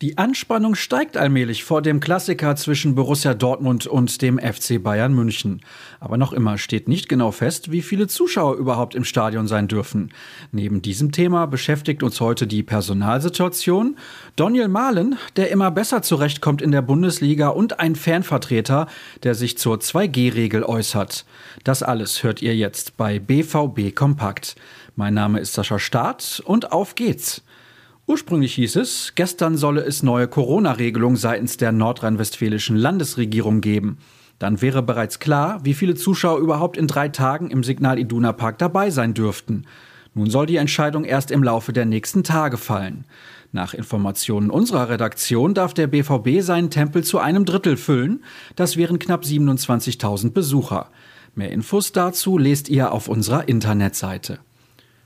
Die Anspannung steigt allmählich vor dem Klassiker zwischen Borussia Dortmund und dem FC Bayern München. Aber noch immer steht nicht genau fest, wie viele Zuschauer überhaupt im Stadion sein dürfen. Neben diesem Thema beschäftigt uns heute die Personalsituation, Daniel Mahlen, der immer besser zurechtkommt in der Bundesliga und ein Fanvertreter, der sich zur 2G-Regel äußert. Das alles hört ihr jetzt bei BVB Kompakt. Mein Name ist Sascha Staat und auf geht's. Ursprünglich hieß es, gestern solle es neue Corona-Regelungen seitens der nordrhein-westfälischen Landesregierung geben. Dann wäre bereits klar, wie viele Zuschauer überhaupt in drei Tagen im Signal Iduna Park dabei sein dürften. Nun soll die Entscheidung erst im Laufe der nächsten Tage fallen. Nach Informationen unserer Redaktion darf der BVB seinen Tempel zu einem Drittel füllen. Das wären knapp 27.000 Besucher. Mehr Infos dazu lest ihr auf unserer Internetseite.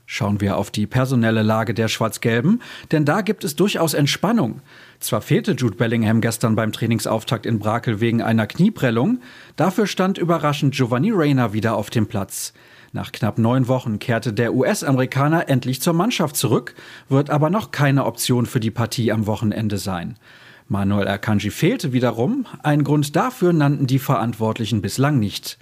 Schauen wir auf die personelle Lage der Schwarz-Gelben, denn da gibt es durchaus Entspannung. Zwar fehlte Jude Bellingham gestern beim Trainingsauftakt in Brakel wegen einer Knieprellung, dafür stand überraschend Giovanni Reyna wieder auf dem Platz. Nach knapp neun Wochen kehrte der US-Amerikaner endlich zur Mannschaft zurück, wird aber noch keine Option für die Partie am Wochenende sein. Manuel Akanji fehlte wiederum, einen Grund dafür nannten die Verantwortlichen bislang nicht.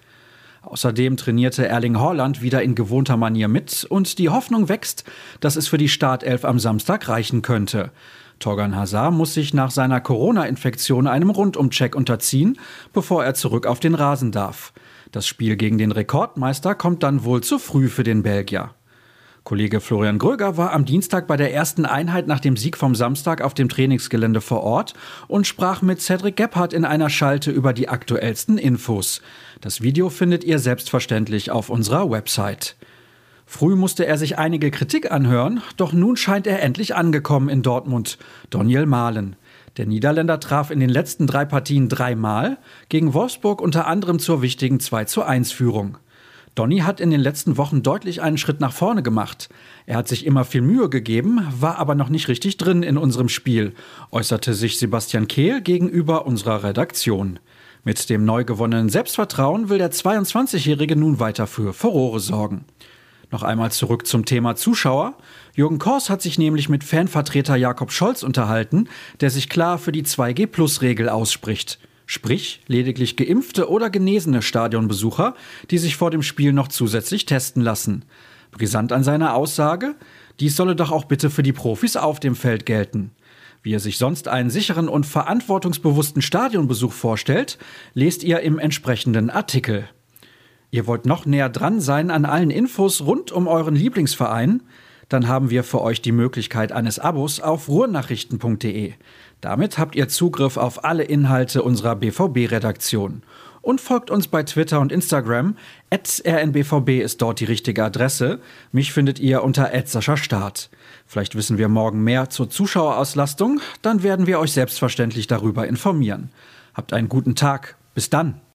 Außerdem trainierte Erling Haaland wieder in gewohnter Manier mit und die Hoffnung wächst, dass es für die Startelf am Samstag reichen könnte. Torgan Hazard muss sich nach seiner Corona-Infektion einem Rundumcheck unterziehen, bevor er zurück auf den Rasen darf. Das Spiel gegen den Rekordmeister kommt dann wohl zu früh für den Belgier. Kollege Florian Gröger war am Dienstag bei der ersten Einheit nach dem Sieg vom Samstag auf dem Trainingsgelände vor Ort und sprach mit Cedric Gebhardt in einer Schalte über die aktuellsten Infos. Das Video findet ihr selbstverständlich auf unserer Website. Früh musste er sich einige Kritik anhören, doch nun scheint er endlich angekommen in Dortmund. Daniel Mahlen. Der Niederländer traf in den letzten drei Partien dreimal, gegen Wolfsburg unter anderem zur wichtigen 2 zu 1 Führung. Donny hat in den letzten Wochen deutlich einen Schritt nach vorne gemacht. Er hat sich immer viel Mühe gegeben, war aber noch nicht richtig drin in unserem Spiel, äußerte sich Sebastian Kehl gegenüber unserer Redaktion. Mit dem neu gewonnenen Selbstvertrauen will der 22-Jährige nun weiter für Furore sorgen. Noch einmal zurück zum Thema Zuschauer. Jürgen Kors hat sich nämlich mit Fanvertreter Jakob Scholz unterhalten, der sich klar für die 2G-Plus-Regel ausspricht sprich lediglich geimpfte oder genesene Stadionbesucher, die sich vor dem Spiel noch zusätzlich testen lassen. Brisant an seiner Aussage, dies solle doch auch bitte für die Profis auf dem Feld gelten. Wie er sich sonst einen sicheren und verantwortungsbewussten Stadionbesuch vorstellt, lest ihr im entsprechenden Artikel. Ihr wollt noch näher dran sein an allen Infos rund um euren Lieblingsverein? Dann haben wir für euch die Möglichkeit eines Abos auf ruhrnachrichten.de. Damit habt ihr Zugriff auf alle Inhalte unserer BVB-Redaktion. Und folgt uns bei Twitter und Instagram. rnbvb ist dort die richtige Adresse. Mich findet ihr unter Start. Vielleicht wissen wir morgen mehr zur Zuschauerauslastung. Dann werden wir euch selbstverständlich darüber informieren. Habt einen guten Tag. Bis dann.